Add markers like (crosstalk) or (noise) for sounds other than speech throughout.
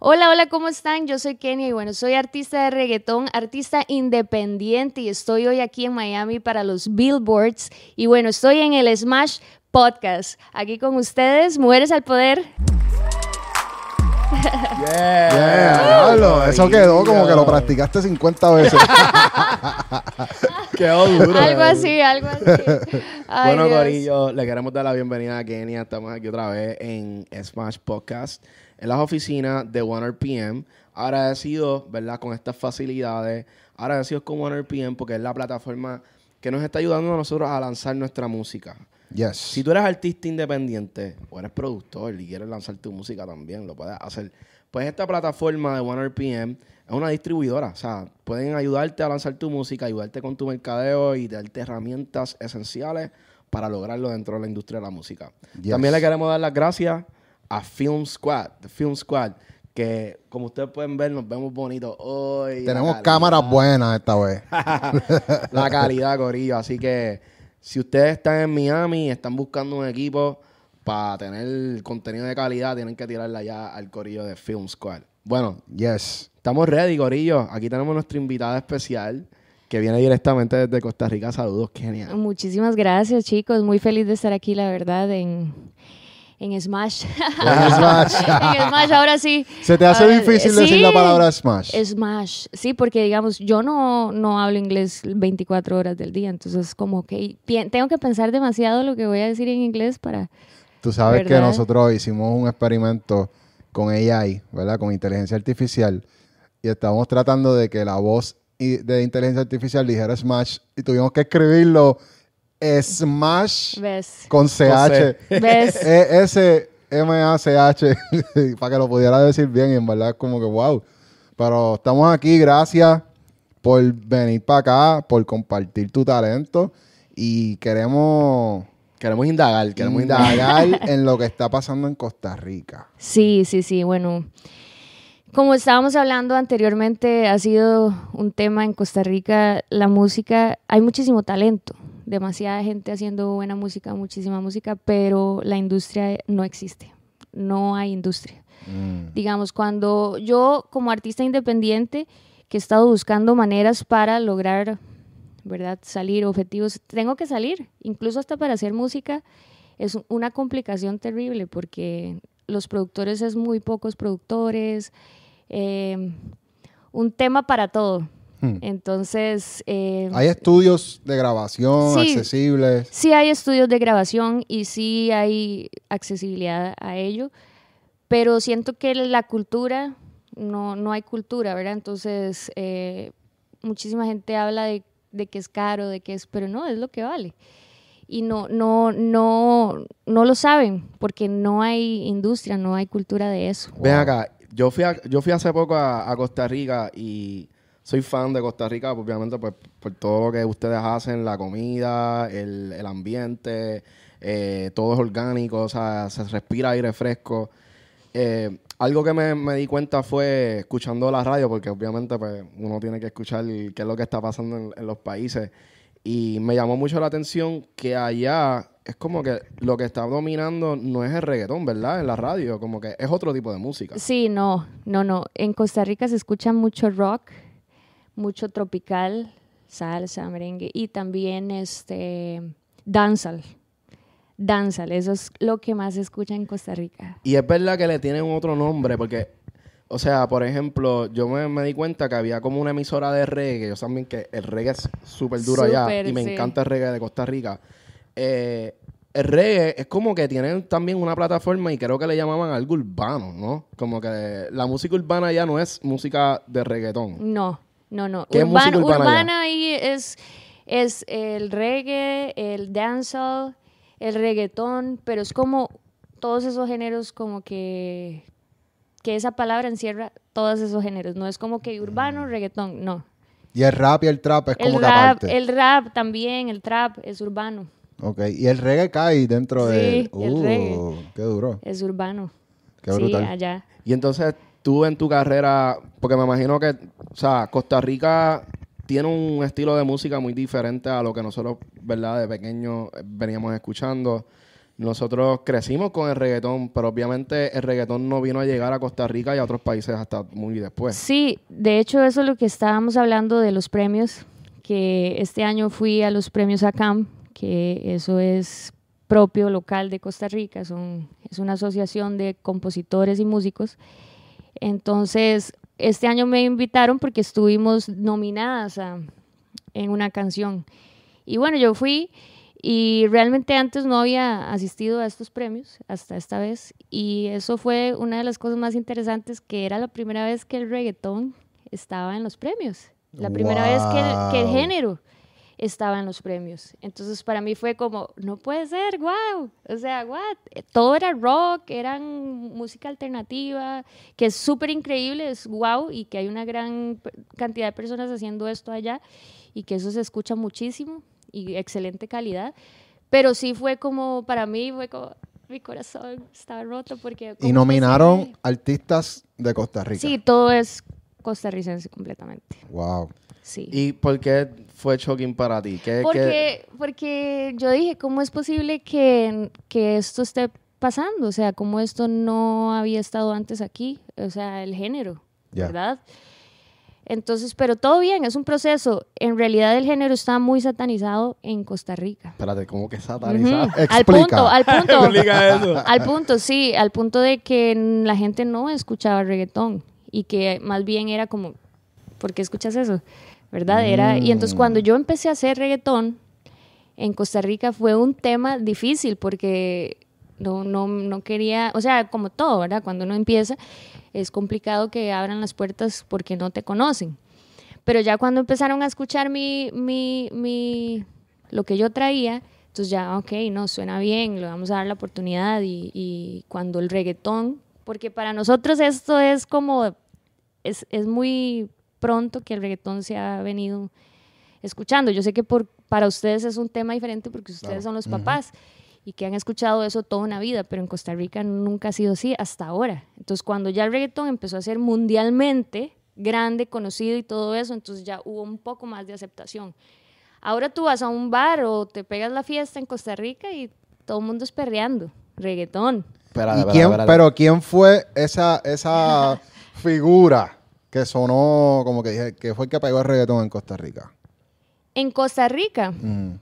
Hola, hola, ¿cómo están? Yo soy Kenia y bueno, soy artista de reggaetón, artista independiente y estoy hoy aquí en Miami para los Billboards y bueno, estoy en el Smash Podcast, aquí con ustedes, Mujeres al Poder. Yeah. Yeah, eso quedó como que lo practicaste 50 veces. (laughs) Quedó duro. Algo así, algo así. Ay, bueno, Dios. Corillo, le queremos dar la bienvenida a Kenia. Estamos aquí otra vez en Smash Podcast, en las oficinas de 1RPM. Agradecidos, ¿verdad? Con estas facilidades. Agradecidos con 1RPM porque es la plataforma que nos está ayudando a nosotros a lanzar nuestra música. Yes. Si tú eres artista independiente o eres productor y quieres lanzar tu música también, lo puedes hacer. Pues esta plataforma de 1RPM es una distribuidora. O sea, pueden ayudarte a lanzar tu música, ayudarte con tu mercadeo y darte herramientas esenciales para lograrlo dentro de la industria de la música. Yes. También le queremos dar las gracias a Film Squad, The Film Squad, que como ustedes pueden ver, nos vemos bonitos hoy. Tenemos cámaras buenas esta vez. (laughs) la calidad, Corillo. Así que si ustedes están en Miami y están buscando un equipo para tener contenido de calidad, tienen que tirarla ya al Corillo de Film Squad. Bueno, Yes. estamos ready, Corillo. Aquí tenemos nuestra invitada especial que viene directamente desde Costa Rica. Saludos, Kenia. Muchísimas gracias, chicos. Muy feliz de estar aquí, la verdad, en, en Smash. (laughs) En Smash. en Smash, ahora sí. ¿Se te hace Ahora- difícil decir la sí. palabra Smash? Smash, sí, porque digamos, yo no, no hablo inglés 24 horas del día, entonces como que tengo que pensar demasiado lo que voy a decir en inglés para... Tú sabes que ¿Verdad? nosotros hicimos un experimento con AI, ¿verdad? Con inteligencia artificial. Y estábamos tratando de que la voz de inteligencia artificial dijera Smash. Y tuvimos que escribirlo Smash ¿Ves? con CH. ¿Ves? (laughs) E S-M-A-C-H. (laughs) para que lo pudiera decir bien. Y en verdad es como que wow. Pero estamos aquí. Gracias por venir para acá, por compartir tu talento. Y queremos Queremos indagar, queremos indagar en lo que está pasando en Costa Rica. Sí, sí, sí, bueno. Como estábamos hablando anteriormente, ha sido un tema en Costa Rica, la música, hay muchísimo talento, demasiada gente haciendo buena música, muchísima música, pero la industria no existe, no hay industria. Mm. digamos, cuando yo como artista independiente que he estado buscando maneras para lograr, ¿verdad? Salir, objetivos, tengo que salir, incluso hasta para hacer música es una complicación terrible porque los productores es muy pocos productores, eh, un tema para todo. Hmm. Entonces, eh, Hay estudios de grabación Sí. accesibles. Sí hay estudios de grabación y sí hay accesibilidad a ello, pero siento que la cultura, no, no hay cultura, ¿verdad? Entonces, eh, muchísima gente habla de, de que es caro, de que es, pero no, es lo que vale. Y no, no, no, no lo saben porque no hay industria, no hay cultura de eso. Ven acá, yo fui, a- yo fui hace poco a, a Costa Rica y soy fan de Costa Rica, obviamente, pues, por todo lo que ustedes hacen, la comida, el, ambiente, eh, todo es orgánico, o sea, se respira aire fresco. Eh, algo que me, me di cuenta fue escuchando la radio, porque obviamente pues, uno tiene que escuchar qué es lo que está pasando en, en los países. Y me llamó mucho la atención que allá es como que lo que está dominando no es el reggaetón, ¿verdad? En la radio, como que es otro tipo de música. Sí, no, no, no. En Costa Rica se escucha mucho rock, mucho tropical, salsa, merengue y también este dancehall. Dancehall, eso es lo que más se escucha en Costa Rica. Y es verdad que le tienen otro nombre, porque, o sea, por ejemplo, yo me, me di cuenta que había como una emisora de reggae, yo también que el reggae es súper duro allá, y me sí. encanta el reggae de Costa Rica. Eh, el reggae es como que tienen también una plataforma y creo que le llamaban algo urbano, ¿no? Como que la música urbana ya no es música de reggaetón. No, no, no. ¿Qué es música urbana urbana ahí es, es el reggae, el dancehall, el reggaetón, pero es como todos esos géneros como que que esa palabra encierra todos esos géneros. No es como que urbano, reggaetón, no. Y el rap y el trap es El como que rap, aparte. el rap también, el trap es urbano, Ok. Y el reggae cae dentro de... Sí, el Uh, reggae. Qué duro. es urbano. Qué sí, brutal. allá. Y entonces tú en tu carrera, porque me imagino que, o sea, Costa Rica tiene un estilo de música muy diferente a lo que nosotros, ¿verdad? De pequeños eh, veníamos escuchando. nosotros crecimos con el reggaetón, pero obviamente el reggaetón no vino a llegar a Costa Rica y a otros países hasta muy después. Sí, de hecho eso es lo que estábamos hablando de los premios, que este año fui a los premios ACAM, que eso es propio local de Costa Rica, son, es una asociación de compositores y músicos. Entonces, este año me invitaron porque estuvimos nominadas en una canción. Y bueno, yo fui y realmente antes no había asistido a estos premios hasta esta vez. Y eso fue una de las cosas más interesantes, que era la primera vez que el reggaetón estaba en los premios. La primera vez que el, que el género estaba en los premios. Entonces para mí fue como, no puede ser, wow. O sea, what? Todo era rock, eran música alternativa, que es súper increíble, es wow, y que hay una gran cantidad de personas haciendo esto allá y que eso se escucha muchísimo y excelente calidad. Pero sí fue como, para mí fue como, mi corazón estaba roto porque... Y nominaron artistas de Costa Rica. Sí, todo es costarricense completamente. Wow. Sí. ¿Y por qué fue shocking para ti? ¿Qué, porque, porque yo dije, ¿cómo es posible que, que esto esté pasando? O sea, ¿cómo esto no había estado antes aquí? O sea, el género, ¿verdad? Entonces, pero todo bien, es un proceso. En realidad el género está muy satanizado en Costa Rica. Espérate, ¿cómo que satanizado? Al punto, al punto. (laughs) al punto, sí, al punto de que la gente no escuchaba reggaetón y que más bien era como, ¿por qué escuchas eso? ¿Verdad? Era, y entonces mm. cuando yo empecé a hacer reggaetón en Costa Rica fue un tema difícil porque no, no, no quería, o sea, como todo, ¿verdad? Cuando uno empieza es complicado que abran las puertas porque no te conocen. Pero ya cuando empezaron a escuchar mi, mi, mi, lo que yo traía, entonces ya, ok, no, suena bien, le vamos a dar la oportunidad y, y cuando el reggaetón, porque para nosotros esto es como, es, es muy pronto que el reggaetón se ha venido escuchando. Yo sé que por, para ustedes es un tema diferente porque ustedes son los papás y que han escuchado eso toda una vida, pero en Costa Rica nunca ha sido así hasta ahora. Entonces, cuando ya el reggaetón empezó a ser mundialmente grande, conocido y todo eso, entonces ya hubo un poco más de aceptación. Ahora tú vas a un bar o te pegas la fiesta en Costa Rica y todo el mundo es perreando, reggaetón. Pero ¿quién fue esa, esa (laughs) figura que sonó como que dije, que fue el que pegó el reggaetón en Costa Rica? En Costa Rica. Mm.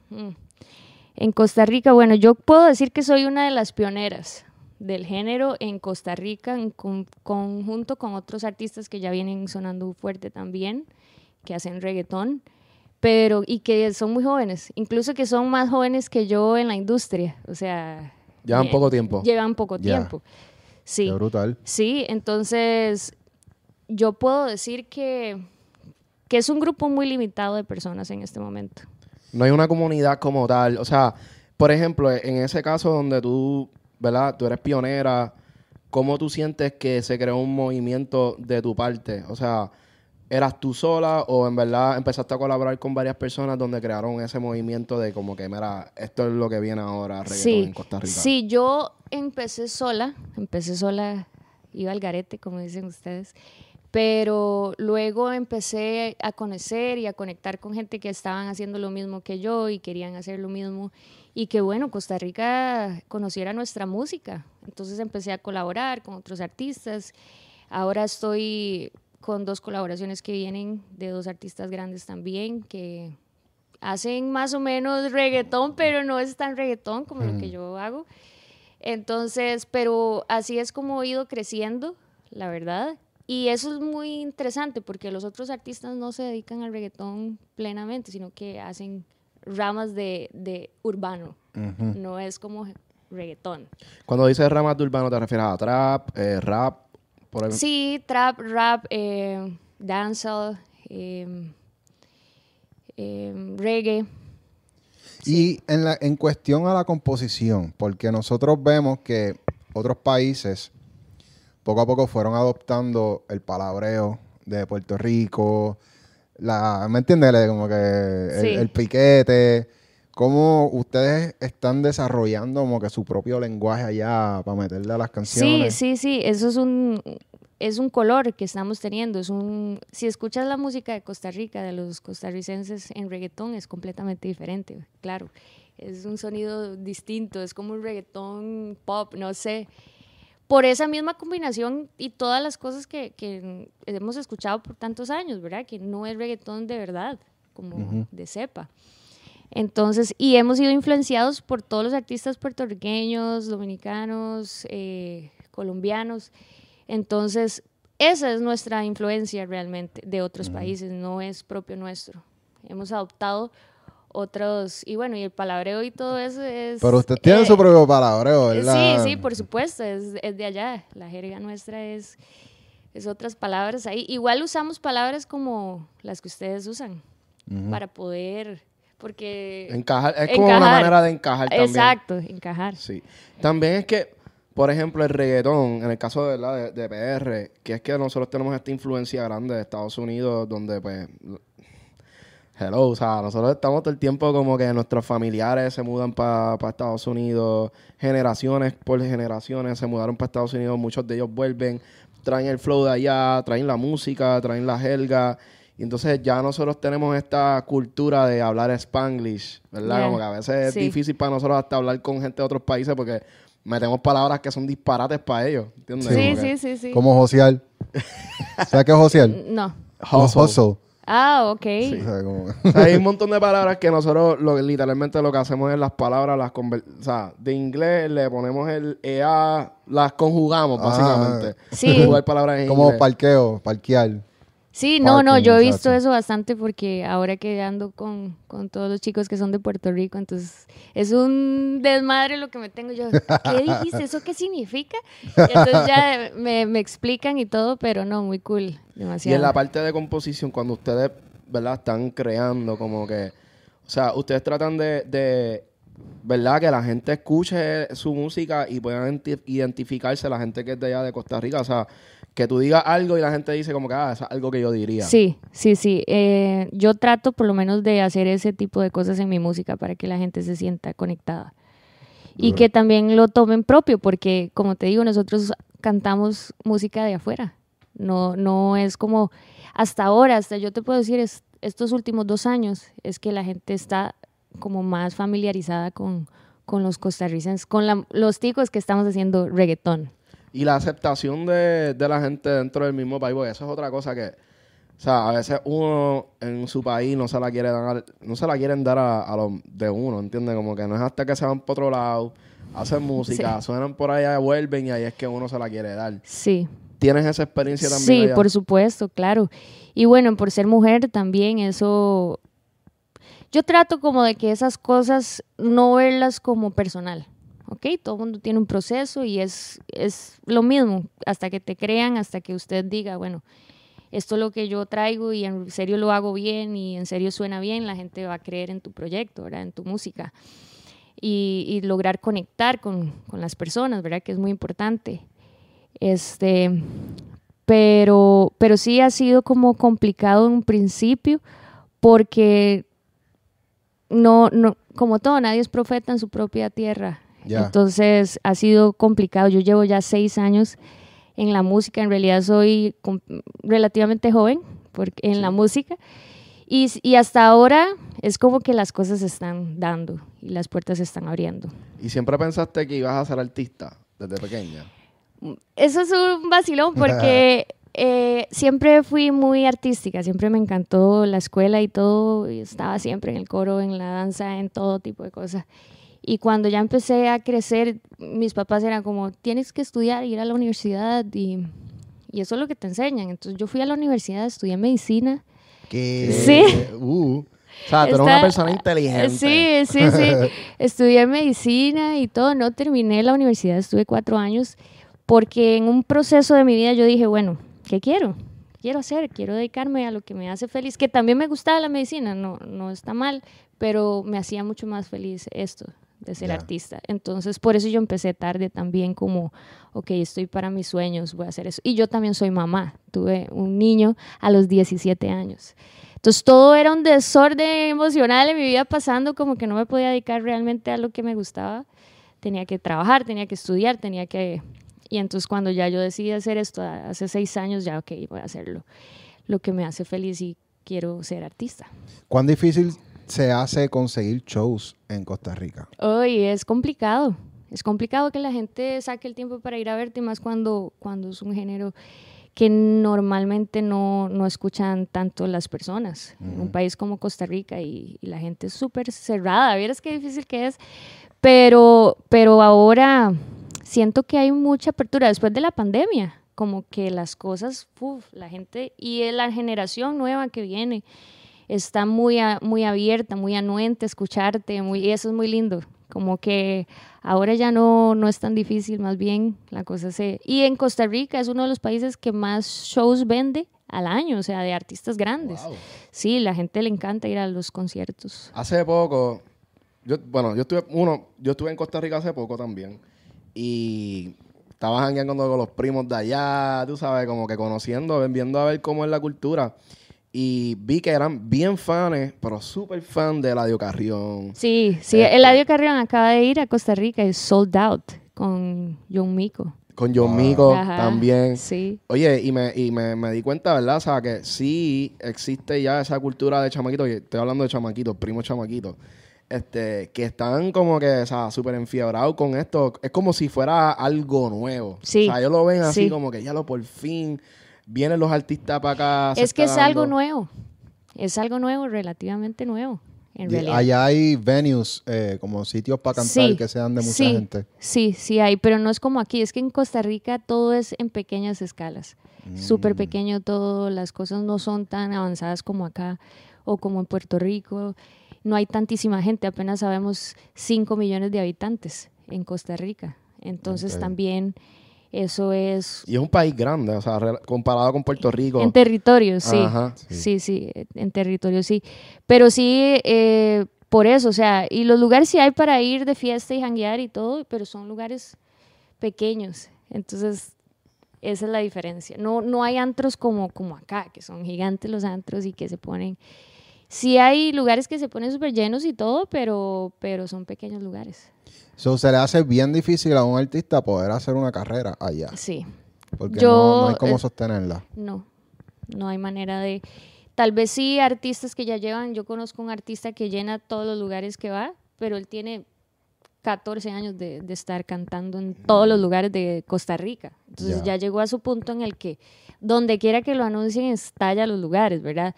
En Costa Rica, bueno, yo puedo decir que soy una de las pioneras del género en Costa Rica, en conjunto con otros artistas que ya vienen sonando fuerte también, que hacen reggaetón, pero y que son muy jóvenes, incluso que son más jóvenes que yo en la industria, o sea... Llevan poco tiempo. Llevan poco tiempo. Sí. brutal. Sí, entonces yo puedo decir que, que es un grupo muy limitado de personas en este momento. No hay una comunidad como tal. O sea, por ejemplo, en ese caso donde tú, ¿verdad? Tú eres pionera, ¿cómo tú sientes que se creó un movimiento de tu parte? O sea, ¿eras tú sola o en verdad empezaste a colaborar con varias personas donde crearon ese movimiento de como que, mira, esto es lo que viene ahora, reggaetón en Costa Rica? Sí, yo empecé sola, empecé sola, iba al garete, como dicen ustedes pero luego empecé a conocer y a conectar con gente que estaban haciendo lo mismo que yo y querían hacer lo mismo y que bueno, Costa Rica conociera nuestra música. Entonces empecé a colaborar con otros artistas. Ahora estoy con dos colaboraciones que vienen de dos artistas grandes también que hacen más o menos reggaetón, pero no es tan reggaetón como lo que yo hago. Entonces, pero así es como he ido creciendo, la verdad. Y eso es muy interesante porque los otros artistas no se dedican al reggaetón plenamente, sino que hacen ramas de, de urbano. No es como reggaetón. Cuando dices ramas de urbano, ¿te refieres a trap, eh, rap? Por Sí, trap, rap, eh, dancehall, em, em, reggae. Y en, la, en cuestión a la composición, porque nosotros vemos que otros países poco a poco fueron adoptando el palabreo de Puerto Rico, la, ¿me entiendes? Como que el, piquete. ¿Cómo ustedes están desarrollando como que su propio lenguaje allá para meterle a las canciones? Sí, sí, sí. Eso es un, es un color que estamos teniendo. Es un, si escuchas la música de Costa Rica, de los costarricenses en reggaetón, es completamente diferente, claro. es un sonido distinto, es como un reggaetón pop, no sé. Por esa misma combinación y todas las cosas que, que hemos escuchado por tantos años, ¿verdad? Que no es reggaetón de verdad, como de cepa. Entonces, y hemos sido influenciados por todos los artistas puertorriqueños, dominicanos, eh, colombianos. Entonces, esa es nuestra influencia realmente de otros países, no es propio nuestro. Hemos adoptado otros, y bueno, y el palabreo y todo eso es... Pero usted tiene su eh, propio palabreo, ¿verdad? Sí, sí, por supuesto, es, es, de allá. La jerga nuestra es, es otras palabras ahí. Igual usamos palabras como las que ustedes usan para poder porque... Encajar, es como una manera de encajar también. Exacto, encajar. Sí. También es que, por ejemplo, el reggaetón, en el caso de, de, de PR, que es que nosotros tenemos esta influencia grande de Estados Unidos, donde pues hello, o sea, nosotros estamos todo el tiempo como que nuestros familiares se mudan para Estados Unidos, generaciones por generaciones se mudaron para Estados Unidos, muchos de ellos vuelven, traen el flow de allá, traen la música, traen la jerga, y entonces ya nosotros tenemos esta cultura de hablar spanglish, ¿verdad? Como que a veces es difícil para nosotros hasta hablar con gente de otros países porque metemos palabras que son disparates para ellos, ¿entiendes? Sí, sí, sí, sí. Como social. ¿Sabes qué es social? No. Hustle. Ah, ok. (laughs) hay un (laughs) montón de palabras que nosotros lo, literalmente lo que hacemos es las palabras, las o sea, de inglés le ponemos el EA, las conjugamos ah. básicamente. Sí. palabras en Como parqueo, parquear. Sí, no, no, yo he visto eso bastante porque ahora que ando con, todos los chicos que son de Puerto Rico, entonces es un desmadre lo que me tengo yo. ¿Qué (laughs) dijiste? ¿Eso qué significa? entonces ya me, explican y todo, pero no, muy cool, demasiado. Y en la parte de composición, cuando ustedes, ¿verdad? Están creando como que, o sea, ustedes tratan de, de ¿verdad? Que la gente escuche su música y puedan identificarse la gente que es de allá de Costa Rica, o sea que tú digas algo y la gente dice como que, ah, es algo que yo diría. Sí, sí, sí. Eh, yo trato por lo menos de hacer ese tipo de cosas en mi música para que la gente se sienta conectada. Y que también lo tomen propio, porque como te digo, nosotros cantamos música de afuera. No, no es como hasta ahora, hasta yo te puedo decir, estos últimos dos años es que la gente está como más familiarizada con, con los costarricenses, con los ticos que estamos haciendo reggaetón. Y la aceptación de, la gente dentro del mismo país, porque eso es otra cosa que, o sea, a veces uno en su país no se la quiere dar, no se la quieren dar a, los de uno, ¿entiendes? Como que no es hasta que se van por otro lado, hacen música, suenan por allá, vuelven y ahí es que uno se la quiere dar. Sí. ¿Tienes esa experiencia también? Sí, por supuesto, claro. Y bueno, por ser mujer también eso... Yo trato como de que esas cosas no verlas como personal. ¿Ok? Todo mundo tiene un proceso y es, es lo mismo, hasta que te crean, hasta que usted diga, bueno, esto es lo que yo traigo y en serio lo hago bien y en serio suena bien, la gente va a creer en tu proyecto, ¿verdad? En tu música. Y, lograr conectar con, con, las personas, ¿verdad? Que es muy importante. Este, pero, pero sí ha sido como complicado en un principio porque no, no, como todo, nadie es profeta en su propia tierra. Entonces ha sido complicado. Yo llevo ya seis años en la música. En realidad soy relativamente joven porque, en la música. Y, y, hasta ahora es como que las cosas se están dando y las puertas se están abriendo. ¿Y siempre pensaste que ibas a ser artista desde pequeña? Eso es un vacilón porque (laughs) eh, siempre fui muy artística, siempre me encantó la escuela y todo. Y estaba siempre en el coro, en la danza, en todo tipo de cosas. Y cuando ya empecé a crecer, mis papás eran como, tienes que estudiar, ir a la universidad y, y eso es lo que te enseñan. Entonces yo fui a la universidad, estudié medicina. ¿Qué? Sí. Uh. O sea, tú eres una persona inteligente. Sí, sí, sí. (laughs) Estudié medicina y todo. No terminé la universidad, estuve cuatro años, porque en un proceso de mi vida yo dije, bueno, ¿qué quiero? quiero hacer? Quiero dedicarme a lo que me hace feliz, que también me gustaba la medicina, no, no está mal, pero me hacía mucho más feliz esto, de ser artista. Entonces, por eso yo empecé tarde también como, ok, estoy para mis sueños, voy a hacer eso. Y yo también soy mamá, tuve un niño a los 17 años. Entonces, todo era un desorden emocional en mi vida pasando, como que no me podía dedicar realmente a lo que me gustaba. Tenía que trabajar, tenía que estudiar, tenía que... Y entonces cuando ya yo decidí hacer esto hace seis años, ya, ok, voy a hacerlo. Lo que me hace feliz y quiero ser artista. ¿Cuán difícil se hace conseguir shows en Costa Rica? Hoy es complicado. Es complicado que la gente saque el tiempo para ir a verte, más cuando, cuando es un género que normalmente no, no escuchan tanto las personas. En un país como Costa Rica y, y la gente es súper cerrada. Vieras qué difícil que es. Pero, pero ahora siento que hay mucha apertura después de la pandemia. Como que las cosas, uf, la gente y la generación nueva que viene está muy, a- muy abierta, muy anuente escucharte, muy, y eso es muy lindo. Como que ahora ya no, no es tan difícil, más bien la cosa se... Y en Costa Rica es uno de los países que más shows vende al año, o sea, de artistas grandes. Wow. Sí, la gente le encanta ir a los conciertos. Hace poco, yo, bueno, yo estuve, uno, yo estuve en Costa Rica hace poco también. Y estaba jangueando con los primos de allá, tú sabes, como que conociendo, viendo a ver cómo es la cultura. Y vi que eran bien fans, pero súper fan de Eladio Carrión. Sí, sí, Este- Eladio Carrión acaba de ir a Costa Rica, es sold out con John Mico. Con John Mico Ajá, también. Sí. Oye, y, me, y me, me di cuenta, ¿verdad? O sea, que sí existe ya esa cultura de chamaquitos, y estoy hablando de chamaquitos, primos chamaquitos, este, que están como que, o sea, súper enfiebrados con esto. Es como si fuera algo nuevo. Sí, O sea, ellos lo ven así sí. como que ya lo por fin vienen los artistas para acá. Es que es algo nuevo, es algo nuevo, relativamente nuevo, en Y realidad. allá hay venues, eh, como sitios para cantar Sí, que sean de mucha sí, gente. Sí, sí hay, pero no es como aquí, es que en Costa Rica todo es en pequeñas escalas, súper Mm. pequeño todo, las cosas no son tan avanzadas como acá o como en Puerto Rico, no hay tantísima gente, apenas sabemos 5 millones de habitantes en Costa Rica, entonces también eso es Y es un país grande, o sea, comparado con Puerto Rico. En territorio, sí. Ajá. Sí, sí, en territorio sí. Pero sí, eh, por eso, o sea, y los lugares sí hay para ir de fiesta y janguear y todo, pero son lugares pequeños. Entonces, esa es la diferencia. No, no hay antros como, como acá, que son gigantes los antros y que se ponen... Sí hay lugares que se ponen súper llenos y todo, pero, pero son pequeños lugares. So, se le hace bien difícil a un artista poder hacer una carrera allá, Sí. porque Yo, no, no hay cómo eh, sostenerla. No, no hay manera de... Tal vez sí artistas que ya llevan, yo conozco un artista que llena todos los lugares que va, pero él tiene 14 años de, de estar cantando en todos los lugares de Costa Rica. Entonces Ya. ya llegó a su punto en el que donde quiera que lo anuncien estalla los lugares, ¿verdad?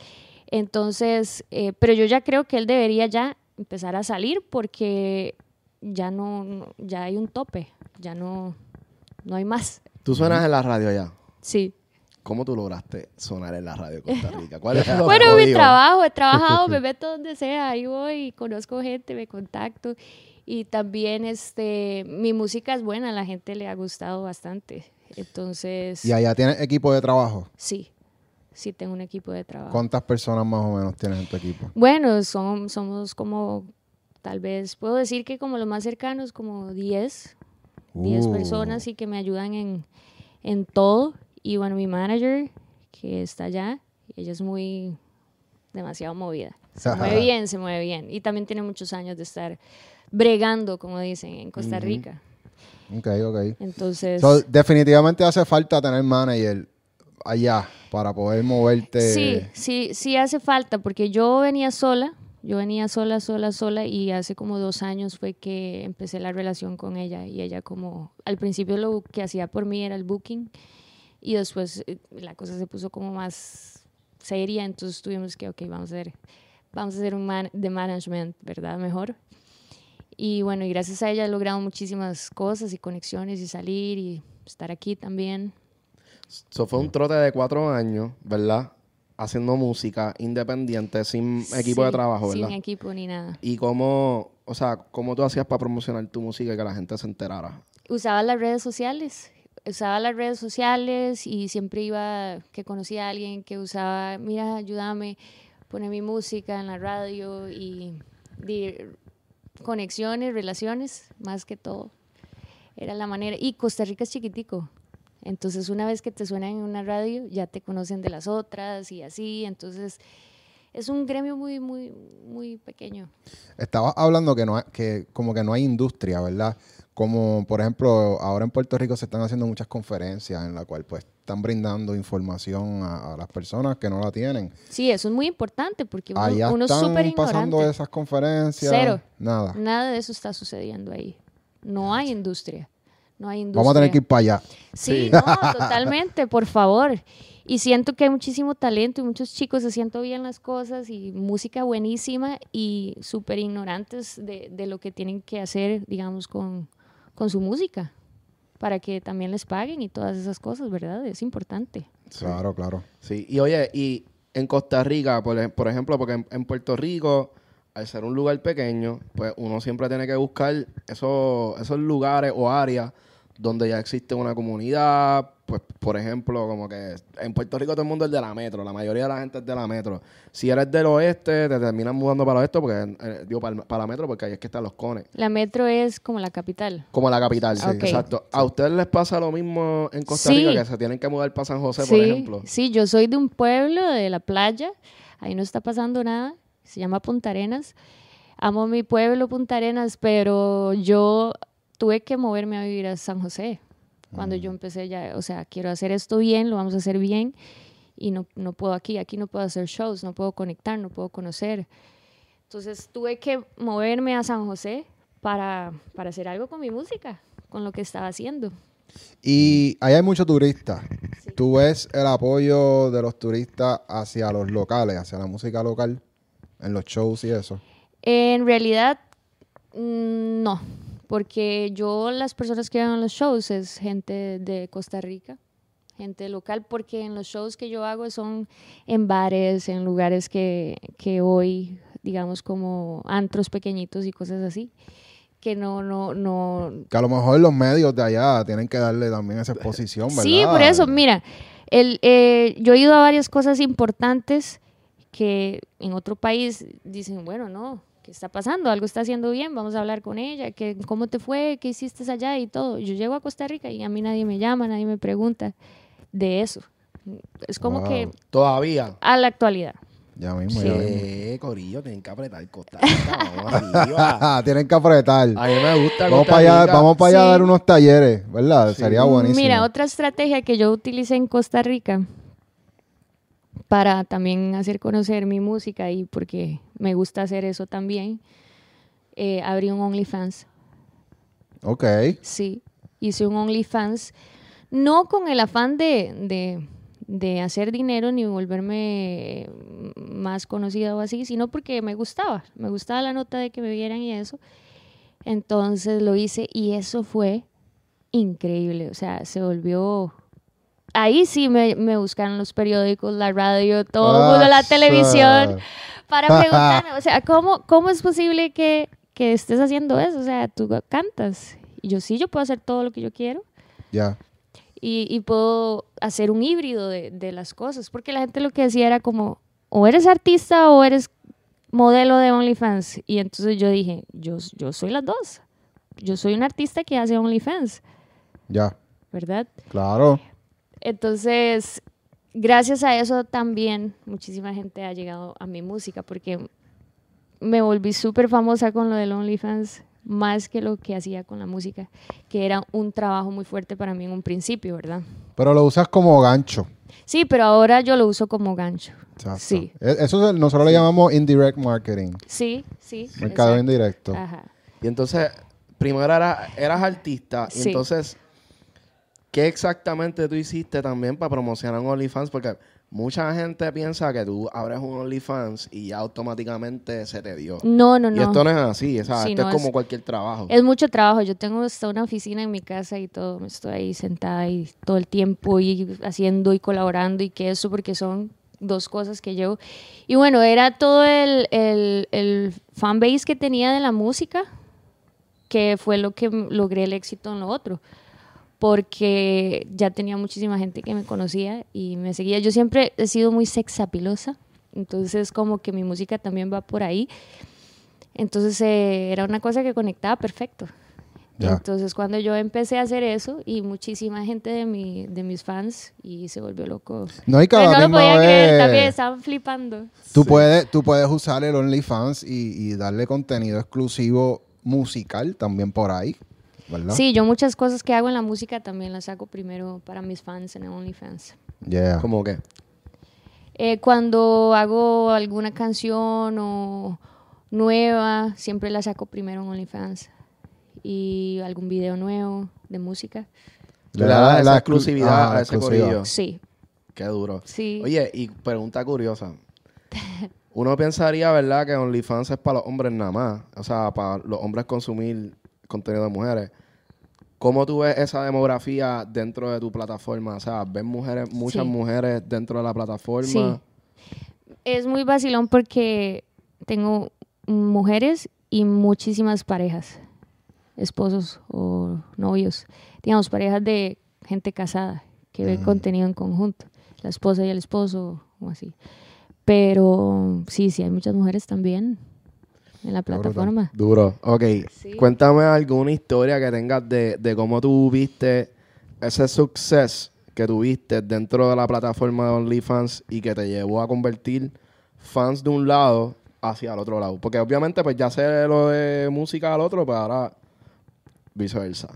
Entonces, eh, pero yo ya creo que él debería ya empezar a salir porque ya no, no- ya hay un tope, ya no, no hay más. Tú suenas en la radio ya. Sí. ¿Cómo tú lograste sonar en la radio de Costa (laughs) Rica? ¿Cuál es Bueno, mi trabajo, he trabajado, (laughs) me meto donde sea, ahí voy, conozco gente, me contacto y también este, mi música es buena, a la gente le ha gustado bastante. Entonces, Y allá tienes equipo de trabajo. sí, sí tengo un equipo de trabajo. ¿Cuántas personas más o menos tienes en tu equipo? Bueno, son, somos como, tal vez, puedo decir que como los más cercanos, como 10, 10 Uh. personas y que me ayudan en, en todo. Y bueno, mi manager, que está allá, ella es muy, demasiado movida. Se mueve (laughs) bien, se mueve bien. Y también tiene muchos años de estar bregando, como dicen, en Costa Rica. Ok, ok. Entonces, So, definitivamente hace falta tener manager allá para poder moverte. sí, sí, sí hace falta, porque yo venía sola, yo venía sola, sola, sola, y hace como dos años fue que empecé la relación con ella, y ella como, al principio lo que hacía por mí era el booking, y después eh, la cosa se puso como más seria, entonces tuvimos que, ok, vamos a hacer, vamos a hacer un de management, ¿verdad? Mejor. Y bueno, y gracias a ella he logrado muchísimas cosas y conexiones y salir y estar aquí también. Eso fue un trote de cuatro años, ¿verdad? Haciendo música independiente, sin equipo de trabajo, ¿verdad? Sin equipo ni nada. Y cómo, o sea, cómo tú hacías para promocionar tu música y que la gente se enterara. Usaba las redes sociales. Usaba las redes sociales y siempre iba, que conocía a alguien que usaba, mira, ayúdame, pone mi música en la radio y conexiones, relaciones, más que todo. Era la manera. Y Costa Rica es chiquitico. Entonces, una vez que te suenan en una radio, ya te conocen de las otras y así. Entonces, es un gremio muy, muy, muy pequeño. Estabas hablando que no hay- que como que no hay industria, ¿verdad? como por ejemplo, ahora en Puerto Rico se están haciendo muchas conferencias en la cual pues están brindando información a, a las personas que no la tienen. Sí, eso es muy importante porque uno, Allá uno es están súper pasando ignorante. esas conferencias. Cero. Nada. Nada de eso está sucediendo ahí. No hay industria. No hay industria. Vamos a tener que ir para allá. Sí, no, (laughs) totalmente, por favor. Y siento que hay muchísimo talento y muchos chicos haciendo bien las cosas y música buenísima y súper ignorantes de, de lo que tienen que hacer, digamos, con, con su música para que también les paguen y todas esas cosas, ¿verdad? Es importante. Claro, claro. Sí, y oye, y en Costa Rica, por ejemplo, porque en, en Puerto Rico, al ser un lugar pequeño, pues uno siempre tiene que buscar esos, esos lugares o áreas donde ya existe una comunidad. Pues, por ejemplo, como que en Puerto Rico todo el mundo es de la metro, la mayoría de la gente es de la metro. Si eres del oeste, te terminan mudando para el oeste, porque, eh, digo, para, el- para la metro, porque ahí es que están los cones. La metro es como la capital. Como la capital, sí, exacto. ¿A ustedes les pasa lo mismo en Costa Sí. Rica, que se tienen que mudar para San José, sí, por ejemplo? sí, yo soy de un pueblo de la playa, ahí no está pasando nada, se llama Punta Arenas. Amo mi pueblo Punta Arenas, pero yo tuve que moverme a vivir a San José. Cuando yo empecé ya, o sea, quiero hacer esto bien, lo vamos a hacer bien y no, no puedo aquí, aquí no puedo hacer shows, no puedo conectar, no puedo conocer. Entonces tuve que moverme a San José para, para hacer algo con mi música, con lo que estaba haciendo. Y ahí hay muchos turistas. Sí. ¿Tú ves el apoyo de los turistas hacia los locales, hacia la música local, en los shows y eso? En realidad, mm, no, porque yo las personas que a los shows es gente de Costa Rica, gente local, porque en los shows que yo hago son en bares, en lugares que, que hoy, digamos, como antros pequeñitos y cosas así, que no, no, no, Que a lo mejor los medios de allá tienen que darle también esa exposición, (laughs) ¿verdad? Sí, por eso, mira, el, eh, yo he ido a varias cosas importantes que en otro país dicen, bueno, no, ¿qué está pasando? Algo está haciendo bien, vamos a hablar con ella, que, ¿cómo te fue? ¿Qué hiciste allá? Y todo. Yo llego a Costa Rica y a mí nadie me llama, nadie me pregunta de eso. Es como Wow. que Todavía. a la actualidad. Ya mismo, ya mismo. Sí, Corillo, tienen que apretar Costa (laughs) Rica. (laughs) Tienen que apretar. A mí me gusta Vamos Costa para allá, vamos para allá a Sí. dar unos talleres, ¿verdad? Sí. Sería buenísimo. Mira, otra estrategia que yo utilicé en Costa Rica para también hacer conocer mi música y porque me gusta hacer eso también, eh, abrí un OnlyFans. Ok. Sí, hice un OnlyFans, no con el afán de, de, de hacer dinero ni volverme más conocida o así, sino porque me gustaba, me gustaba la nota de que me vieran y eso. Entonces lo hice y eso fue increíble, o sea, se volvió... Ahí sí me, me buscaron los periódicos, la radio, todo el mundo, la televisión, para preguntarme, o sea, ¿cómo, cómo es posible que, que estés haciendo eso? O sea, tú cantas. Y yo sí, yo puedo hacer todo lo que yo quiero Ya. y, y puedo hacer un híbrido de, de las cosas, porque la gente lo que decía era como, o eres artista o eres modelo de OnlyFans. Y entonces yo dije, yo, yo soy las dos. Yo soy un artista que hace OnlyFans, Ya. ¿verdad? Claro. Entonces, gracias a eso también muchísima gente ha llegado a mi música porque me volví súper famosa con lo del OnlyFans, más que lo que hacía con la música, que era un trabajo muy fuerte para mí en un principio, ¿verdad? Pero lo usas como gancho. Sí, pero ahora yo lo uso como gancho. Exacto. Sí. E- Eso se- nosotros le llamamos indirect marketing. Sí, sí. Mercado exacto. indirecto. Ajá. Y entonces, primero era, eras artista. Y Sí. entonces, ¿qué exactamente tú hiciste también para promocionar un OnlyFans? Porque mucha gente piensa que tú abres un OnlyFans y ya automáticamente se te dio. No, no, Y no. esto no es así. O sea, Sí, esto no, es como es- cualquier trabajo. Es mucho trabajo. Yo tengo hasta una oficina en mi casa y todo. Estoy ahí sentada y todo el tiempo y haciendo y colaborando y que eso porque son dos cosas que llevo. Y bueno, era todo el, el, el fanbase que tenía de la música que fue lo que logré el éxito en lo otro. Porque ya tenía muchísima gente que me conocía y me seguía. Yo siempre he sido muy sexapilosa. Entonces como que mi música también va por ahí. Entonces eh, era una cosa que conectaba perfecto. Ya. Entonces cuando yo empecé a hacer eso y muchísima gente de, mi, de mis fans y se volvió loco. No, y Pero cada no lo podía creer, vez- también estaban flipando. Tú, puedes, tú puedes usar el OnlyFans y, y darle contenido exclusivo musical también por ahí. ¿Verdad? Sí, yo muchas cosas que hago en la música también las hago primero para mis fans en OnlyFans. Yeah. ¿Cómo que? Eh, cuando hago alguna canción o nueva, siempre la saco primero en OnlyFans. Y algún video nuevo de música. Le da exclu- exclusividad a ese corillo. Sí, Qué duro. sí. Oye, y pregunta curiosa. (laughs) Uno pensaría, ¿verdad?, que OnlyFans es para los hombres nada más. O sea, para los hombres consumir contenido de mujeres. ¿Cómo tú ves esa demografía dentro de tu plataforma? O sea, ¿ves mujeres, muchas Sí. mujeres dentro de la plataforma? Sí. Es muy vacilón porque tengo mujeres y muchísimas parejas, esposos o novios. Digamos, parejas de gente casada que ve contenido en conjunto, la esposa y el esposo o así. Pero sí, sí, hay muchas mujeres también en la plataforma. Duro. Ok. Sí. Cuéntame alguna historia que tengas de, de cómo tú viste ese success que tuviste dentro de la plataforma de OnlyFans y que te llevó a convertir fans de un lado hacia el otro lado. Porque obviamente pues ya sé lo de música al otro, pero ahora viceversa.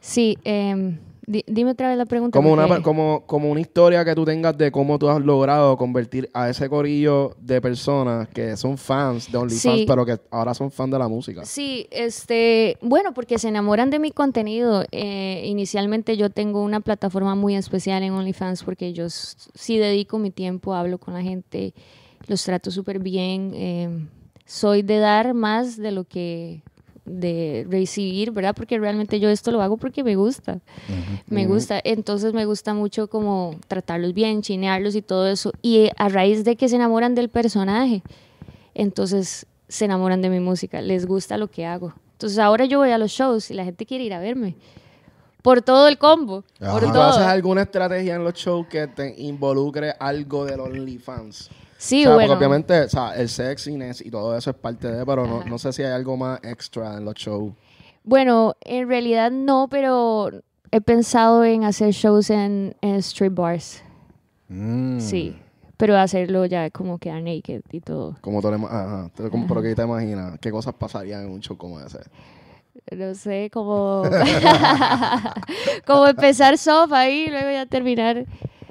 Sí, em, di- dime otra vez la pregunta. Como una, como, como una historia que tú tengas de cómo tú has logrado convertir a ese corillo de personas que son fans de OnlyFans, Sí. pero que ahora son fans de la música. Sí, este, bueno, porque se enamoran de mi contenido. Eh, inicialmente yo tengo una plataforma muy especial en OnlyFans porque yo sí dedico mi tiempo, hablo con la gente, los trato súper bien. eh, soy de dar más de lo que de recibir, ¿verdad? Porque realmente yo esto lo hago porque me gusta. Me gusta, entonces me gusta mucho como tratarlos bien, chinearlos y todo eso. Y a raíz de que se enamoran del personaje, entonces se enamoran de mi música, les gusta lo que hago. Entonces ahora yo voy a los shows y la gente quiere ir a verme. Por todo el combo, Ajá. por ¿Y tú todo. haces alguna estrategia en los shows que te involucre algo del OnlyFans? Sí, o sea, bueno. porque obviamente o sea, el sexiness y todo eso es parte de, pero no, no sé si hay algo más extra en los shows. Bueno, en realidad no, pero he pensado en hacer shows en, en street bars. Mm. Sí, pero hacerlo ya como quedar naked y todo. Como tú le, ajá, como, pero que te imaginas, ¿qué cosas pasarían en un show como ese? No sé, como, (laughs) como empezar soft ahí y luego ya terminar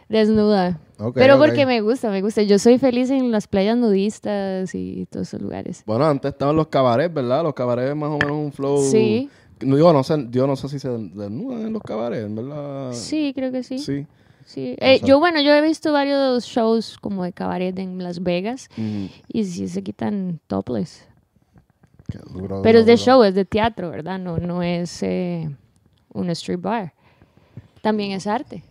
desnuda. Ok, Pero ok. porque me gusta, me gusta. Yo soy feliz en las playas nudistas y todos esos lugares. Bueno, antes estaban los cabarets, ¿verdad? Los cabarets más o menos un flow... Sí. Digo, no sé, yo no sé si se desnudan en los cabarets, verdad. Sí, creo que sí. Sí. Sí. Eh, yo, bueno, yo he visto varios shows como de cabaret en Las Vegas Ujú. y sí se quitan topless. Qué duro, Pero duro, es de duro. show, es de teatro, ¿verdad? No, no es eh, un street bar. También es arte.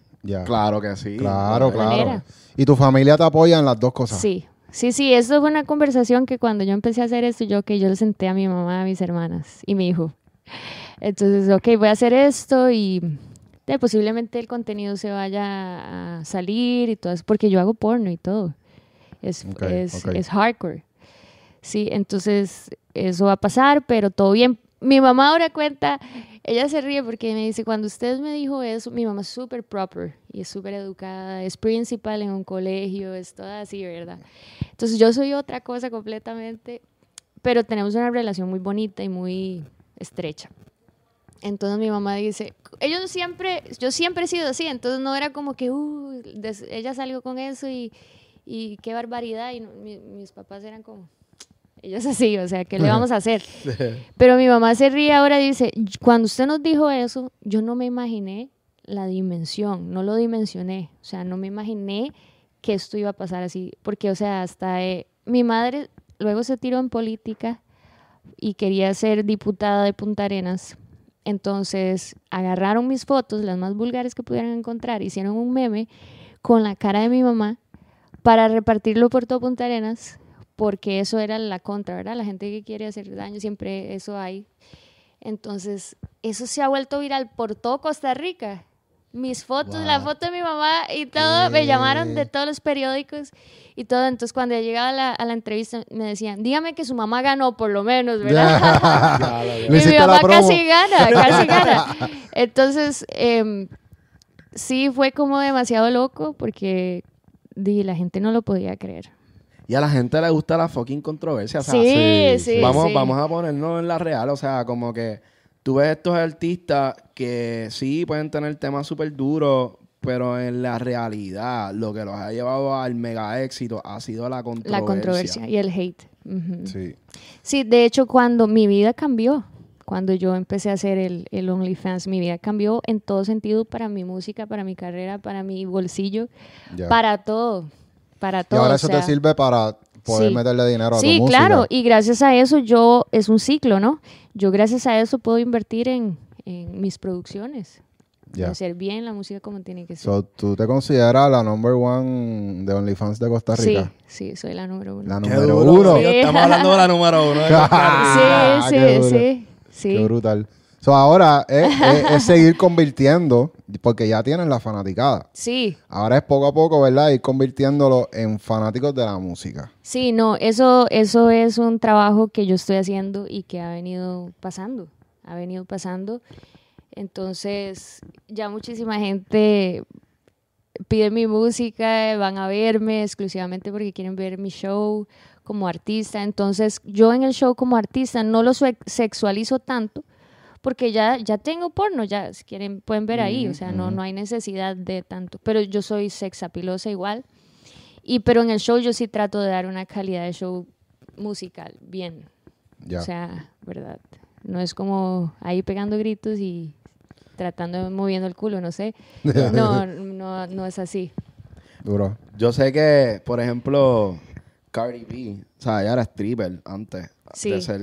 Claro que sí. Claro, manera. claro. Y tu familia te apoya en las dos cosas. Sí, sí, sí, eso fue una conversación que cuando yo empecé a hacer esto, yo que yo le senté a mi mamá, a mis hermanas y mi hijo. Entonces, ok, voy a hacer esto y eh, posiblemente el contenido se vaya a salir y todo eso, porque yo hago porno y todo. Es, es, es hardcore. Sí, entonces eso va a pasar, pero todo bien. Mi mamá ahora cuenta, ella se ríe porque me dice, cuando usted me dijo eso, mi mamá es súper proper y es súper educada, es principal en un colegio, es toda así, ¿verdad? Entonces yo soy otra cosa completamente, pero tenemos una relación muy bonita y muy estrecha. Entonces mi mamá dice, ellos siempre, yo siempre he sido así, entonces no era como que, uh, ella salió con eso y, y qué barbaridad, y no- mi- mis papás eran como, ellos (laughs) así, o sea, ¿qué le vamos a (laughs) hacer? Pero mi mamá se ríe ahora y dice, cuando usted nos dijo eso, yo no me imaginé la dimensión, no lo dimensioné, o sea, no me imaginé que esto iba a pasar así, porque, o sea, hasta eh, mi madre luego se tiró en política y quería ser diputada de Punta Arenas. Entonces agarraron mis fotos, las más vulgares que pudieran encontrar, hicieron un meme con la cara de mi mamá para repartirlo por todo Punta Arenas, porque eso era la contra, ¿verdad? La gente que quiere hacer daño, siempre eso hay. Entonces, eso se ha vuelto viral por todo Costa Rica. Mis fotos, la foto de mi mamá y todo, me llamaron de todos los periódicos y todo. Entonces, cuando llegaba a la, a la entrevista, me decían, dígame que su mamá ganó, por lo menos, ¿verdad? (laughs) (laughs) Y mi mamá casi gana, casi (laughs) gana. Entonces, em, sí fue como demasiado loco porque di, la gente no lo podía creer. Y a la gente le gusta la fucking controversia. O sea, Sí, sí, sí, vamos, sí. vamos a ponernos en la real. O sea, como que tú ves estos artistas que sí pueden tener temas súper duros, pero en la realidad lo que los ha llevado al mega éxito ha sido la controversia. La controversia y el hate. Sí. Sí, de hecho, cuando mi vida cambió, cuando yo empecé a hacer el, el OnlyFans, mi vida cambió en todo sentido para mi música, para mi carrera, para mi bolsillo, para todo, para y ahora o eso sea, te sirve para poder sí. meterle dinero a Sí, tu música. claro, y gracias a eso yo, es un ciclo, ¿no? Yo gracias a eso puedo invertir en, en mis producciones, Ya. y hacer bien la música como tiene que ser. So, ¿Tú te consideras la number one de OnlyFans de Costa sí, Rica? sí, soy la número uno. La Qué número duro, uno. sí, Estamos hablando de la número uno. de Costa Rica. Ah, sí, sí, sí, sí. Qué brutal. So, ahora es, es- es seguir convirtiendo, porque ya tienen la fanaticada. Sí, Ahora es poco a poco, ¿verdad? Ir convirtiéndolo en fanáticos de la música. Sí, no, eso, eso es un trabajo que yo estoy haciendo y que ha venido pasando, ha venido pasando. Entonces, ya muchísima gente pide mi música, van a verme exclusivamente porque quieren ver mi show como artista. Entonces, yo en el show como artista no lo sexualizo tanto porque ya, ya tengo porno, ya si quieren pueden ver ahí, o sea, no, no hay necesidad de tanto. Pero yo soy sexapilosa igual. Y pero en el show yo sí trato de dar una calidad de show musical bien. Ya. O sea, ¿verdad? No es como ahí pegando gritos y tratando de moviendo el culo, no sé. (laughs) No, no, no es así. Duro. Yo sé que, por ejemplo, Cardi B, o sea, ella era stripper antes Sí. de ser...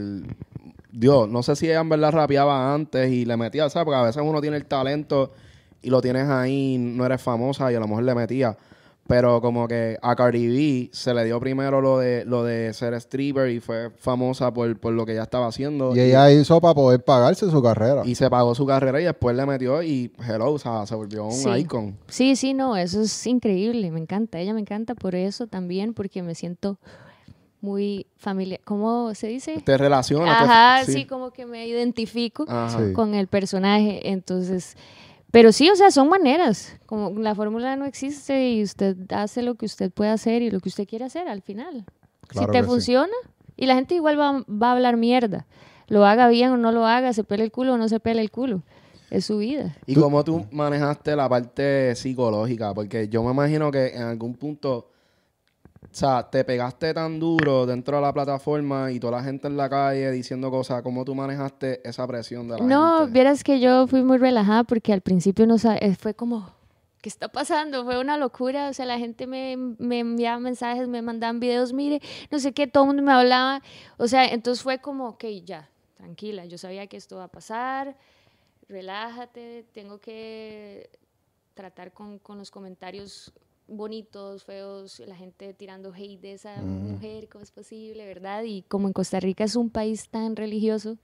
Dios, no sé si ella en verdad rapeaba antes y le metía, ¿sabes? Porque a veces uno tiene el talento y lo tienes ahí, no eres famosa y a lo mejor le metía. Pero como que a Cardi B se le dio primero lo de lo de ser stripper y fue famosa por, por lo que ella estaba haciendo. Y ella hizo para poder pagarse su carrera. y se pagó su carrera y después le metió y hello, o sea, se volvió un Sí. icon. Sí, sí, no, eso es increíble, me encanta. Ella me encanta por eso también, porque me siento muy familiar. ¿Cómo se dice? Te relaciona. te- Ajá, sí. como que me identifico Ajá. Con el personaje. Entonces, pero sí, o sea, son maneras. Como la fórmula no existe y usted hace lo que usted puede hacer y lo que usted quiere hacer al final. Claro si te sí. funciona, y la gente igual va, va a hablar mierda. Lo haga bien o no lo haga, se pele el culo o no se pele el culo. Es su vida. ¿Y cómo tú manejaste la parte psicológica? Porque yo me imagino que en algún punto, o sea, te pegaste tan duro dentro de la plataforma y toda la gente en la calle diciendo cosas. ¿Cómo tú manejaste esa presión de la No, gente? vieras que yo fui muy relajada porque al principio no eh, fue como, ¿qué está pasando? Fue una locura, o sea, la gente me, me enviaba mensajes, me mandaban videos, mire, no sé qué, todo el mundo me hablaba, o sea, entonces fue como, ok, ya, tranquila, yo sabía que esto va a pasar, relájate, tengo que tratar con, con los comentarios bonitos, feos, la gente tirando hate de esa mujer, ¿cómo es posible, verdad? Y como en Costa Rica es un país tan religioso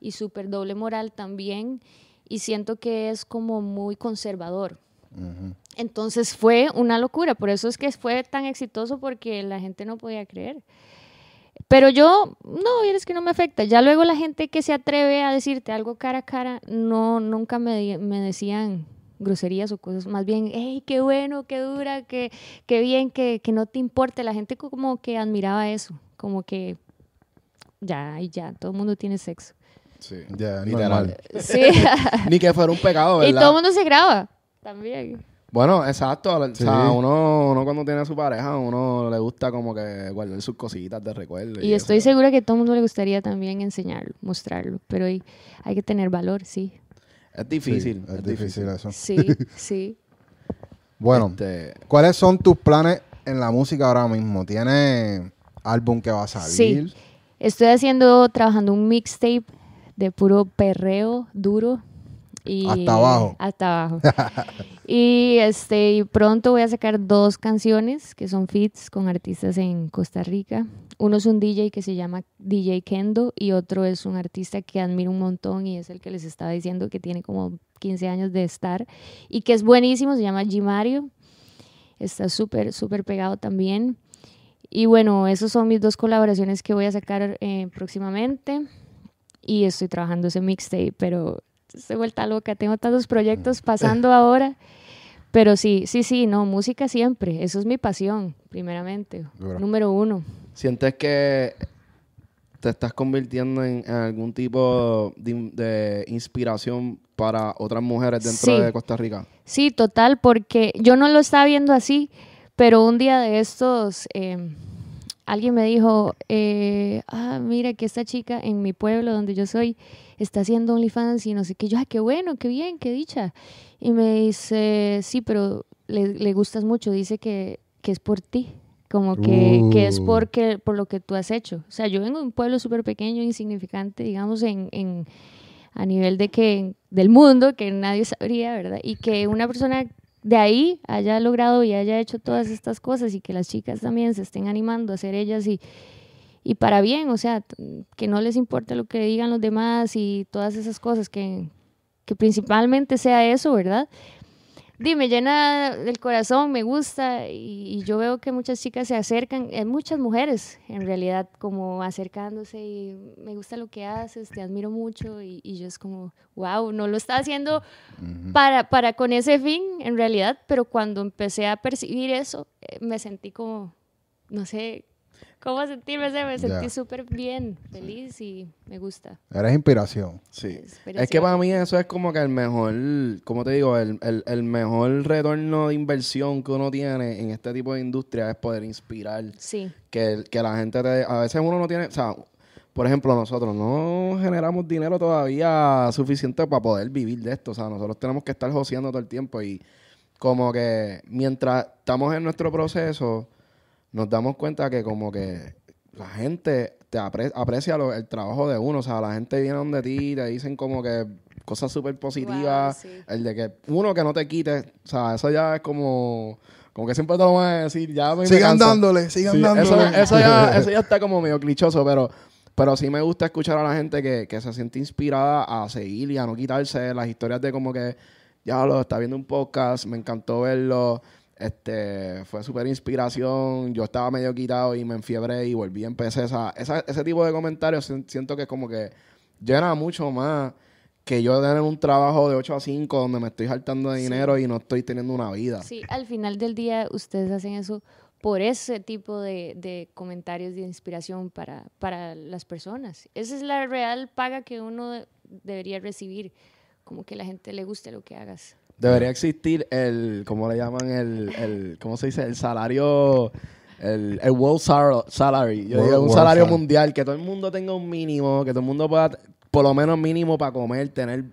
y súper doble moral también, y siento que es como muy conservador. Entonces fue una locura, por eso es que fue tan exitoso porque la gente no podía creer. Pero yo, no, es que no me afecta. Ya luego la gente que se atreve a decirte algo cara a cara, no, nunca me, me decían groserías o cosas, más bien, hey, qué bueno, qué dura, qué, qué bien, que, que no te importe. La gente como que admiraba eso, como que ya, y ya, todo el mundo tiene sexo. Sí, Ya, literal. normal. Sí, (laughs) Ni que fuera un pecado, y ¿verdad? todo el mundo se graba también. Bueno, exacto. O sea, uno, uno cuando tiene a su pareja, uno le gusta como que guardar sus cositas de recuerdo. Y estoy segura que a todo el mundo le gustaría también enseñarlo, mostrarlo, pero hay, hay que tener valor, sí. Es difícil. Sí, es difícil eso. Sí, (laughs) sí. Bueno, Este, ¿cuáles son tus planes en la música ahora mismo? ¿Tienes álbum que va a salir? Sí. Estoy haciendo, trabajando un mixtape de puro perreo duro. Y Hasta abajo. Hasta abajo. (laughs) y este, y pronto voy a sacar dos canciones que son feats con artistas en Costa Rica. Uno es un DJ que se llama DJ Kendo y otro es un artista que admiro un montón y es el que les estaba diciendo que tiene como 15 años de estar y que es buenísimo, se llama G Mario. Está súper, súper pegado también. Y bueno, esas son mis dos colaboraciones que voy a sacar eh, próximamente. Y estoy trabajando ese mixtape, pero estoy vuelta loca. Tengo tantos proyectos (laughs) pasando ahora. Pero sí, sí, sí, no, música siempre. Eso es mi pasión, primeramente. Número uno. ¿Sientes que te estás convirtiendo en, en algún tipo de, de inspiración para otras mujeres dentro Sí. de Costa Rica. Sí, total, porque yo no lo estaba viendo así, pero un día de estos, eh, alguien me dijo, eh, ah, mira que esta chica en mi pueblo donde yo soy está haciendo OnlyFans y no sé qué. Yo, ah, qué bueno, qué bien, qué dicha. Y me dice, sí, pero le, le gustas mucho, dice que, que es por ti. Como que, que es Uh. porque, por lo que tú has hecho. O sea, yo vengo de un pueblo súper pequeño, insignificante, digamos, en, en, a nivel de que del mundo, que nadie sabría, ¿verdad? Y que una persona de ahí haya logrado y haya hecho todas estas cosas y que las chicas también se estén animando a hacer ellas y, y para bien, o sea, que no les importe lo que digan los demás y todas esas cosas, que, que principalmente sea eso, ¿verdad? Dime, llena el corazón, me gusta y, y yo veo que muchas chicas se acercan, hay muchas mujeres en realidad como acercándose y me gusta lo que haces, te admiro mucho y, y yo es como, wow, no lo está haciendo para, para con ese fin en realidad, pero cuando empecé a percibir eso, eh, me sentí como, no sé, cómo sentirme, me sentí súper bien, feliz y me gusta. Eres inspiración. Sí. Inspiración. Es que para mí eso es como que el mejor, como te digo, el, el, el mejor retorno de inversión que uno tiene en este tipo de industria es poder inspirar Sí, que, que la gente te, a veces uno no tiene, o sea, por ejemplo, nosotros no generamos dinero todavía suficiente para poder vivir de esto, o sea, nosotros tenemos que estar joseando todo el tiempo y como que mientras estamos en nuestro proceso, nos damos cuenta que como que la gente te apre- aprecia lo- el trabajo de uno, o sea, la gente viene donde ti y te dicen como que cosas súper positivas, Wow, sí. el de que uno que no te quite, o sea, eso ya es como, como que siempre te lo van a decir, ya me- me Sigan cansa. dándole, sigan Sí, dándole. Eso, eso ya, (laughs) eso ya está como medio clichoso, pero, pero sí me gusta escuchar a la gente que, que se siente inspirada a seguir y a no quitarse las historias de como que, ya lo está viendo un podcast, me encantó verlo, este, fue súper inspiración, yo estaba medio quitado y me enfiebré y volví, empecé esa, esa, ese tipo de comentarios, si- siento que como que llena mucho más que yo tener un trabajo de 8 a 5 donde me estoy saltando de Sí. dinero y no estoy teniendo una vida. Sí, al final del día ustedes hacen eso por ese tipo de, de comentarios de inspiración para, para las personas. Esa es la real paga que uno de- debería recibir, como que la gente le guste lo que hagas. Debería existir el, ¿cómo le llaman? El, el ¿cómo se dice? El salario, el, el World Sal- Salary. Yo World- digo, un salario Sal- mundial, que todo el mundo tenga un mínimo, que todo el mundo pueda, por lo menos mínimo para comer, tener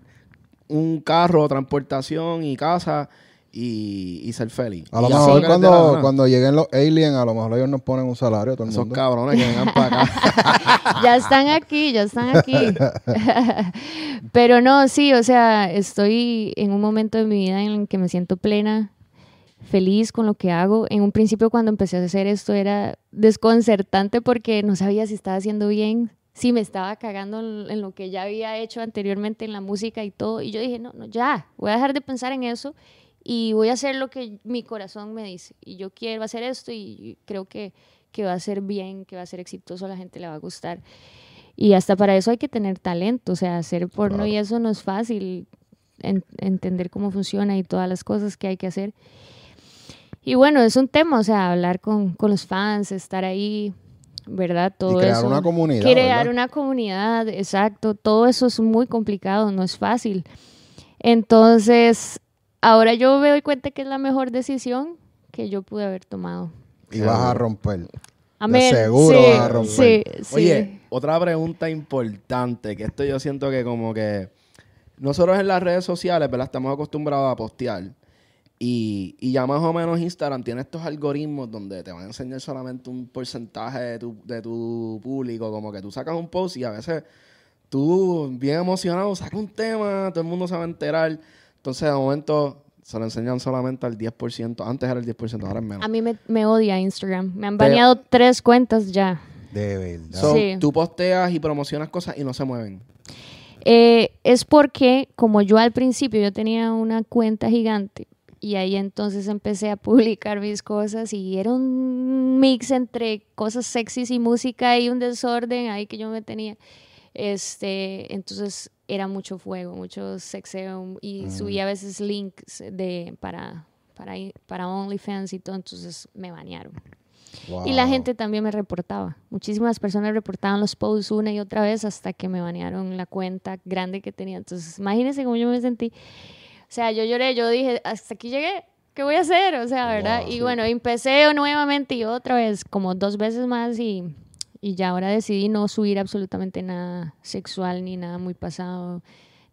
un carro, transportación y casa y, y ser feliz. A lo Y mejor cuando, cuando lleguen los aliens, a lo mejor ellos nos ponen un salario a todo el Esos mundo. cabrones que vengan para acá. (laughs) (laughs) ya están aquí, ya están aquí. (laughs) Pero no, sí, o sea, estoy en un momento de mi vida en el que me siento plena, feliz con lo que hago. En un principio cuando empecé a hacer esto era desconcertante porque no sabía si estaba haciendo bien, si me estaba cagando en lo que ya había hecho anteriormente en la música y todo. Y yo dije, no, no, ya, voy a dejar de pensar en eso y voy a hacer lo que mi corazón me dice. Y yo quiero hacer esto y creo que, que va a ser bien, que va a ser exitoso, a la gente le va a gustar. Y hasta para eso hay que tener talento, o sea, hacer porno y eso no es fácil, en- entender cómo funciona y todas las cosas que hay que hacer. Y bueno, es un tema, o sea, hablar con, con los fans, estar ahí, ¿verdad? Todo crear eso. una comunidad, Crear ¿verdad? una comunidad, exacto. Todo eso es muy complicado, no es fácil. Entonces, ahora yo me doy cuenta que es la mejor decisión que yo pude haber tomado. Y vas a romper. Amén. seguro sí, vas a romper. Sí, sí. Oye, otra pregunta importante, que esto yo siento que como que nosotros en las redes sociales, ¿verdad? Estamos acostumbrados a postear. Y, y ya más o menos Instagram tiene estos algoritmos donde te van a enseñar solamente un porcentaje de tu, de tu público. Como que tú sacas un post y a veces tú, bien emocionado, sacas un tema, todo el mundo se va a enterar. Entonces, de momento, se lo enseñan solamente al 10%. Antes era el 10%, ahora es menos. A mí me, me odia Instagram. Me han Pero- baneado tres cuentas ya. De verdad. So, Sí. Tú posteas y promocionas cosas y no se mueven. Eh, es porque como yo al principio yo tenía una cuenta gigante y ahí entonces empecé a publicar mis cosas y era un mix entre cosas sexys y música y un desorden ahí que yo me tenía. Este, entonces era mucho fuego, mucho sexeo y subía a veces links de para para para OnlyFans y todo, entonces me banearon. Y la Wow. gente también me reportaba. Muchísimas personas reportaban los posts una y otra vez hasta que me banearon la cuenta grande que tenía. Entonces, imagínense cómo yo me sentí. O sea, yo lloré, yo dije, hasta aquí llegué, ¿qué voy a hacer? O sea, ¿verdad? Wow, y sí. bueno, empecé nuevamente y otra vez, como dos veces más y, y ya ahora decidí no subir absolutamente nada sexual ni nada muy pasado,